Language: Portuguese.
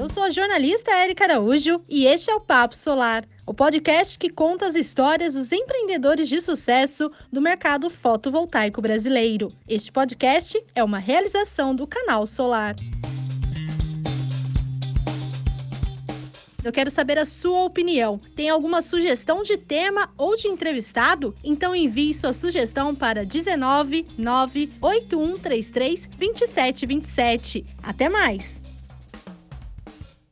Eu sou a jornalista Érica Araújo e este é o Papo Solar, o podcast que conta as histórias dos empreendedores de sucesso do mercado fotovoltaico brasileiro. Este podcast é uma realização do Canal Solar. Eu quero saber a sua opinião. Tem alguma sugestão de tema ou de entrevistado? Então envie sua sugestão para 19 98133 Até mais!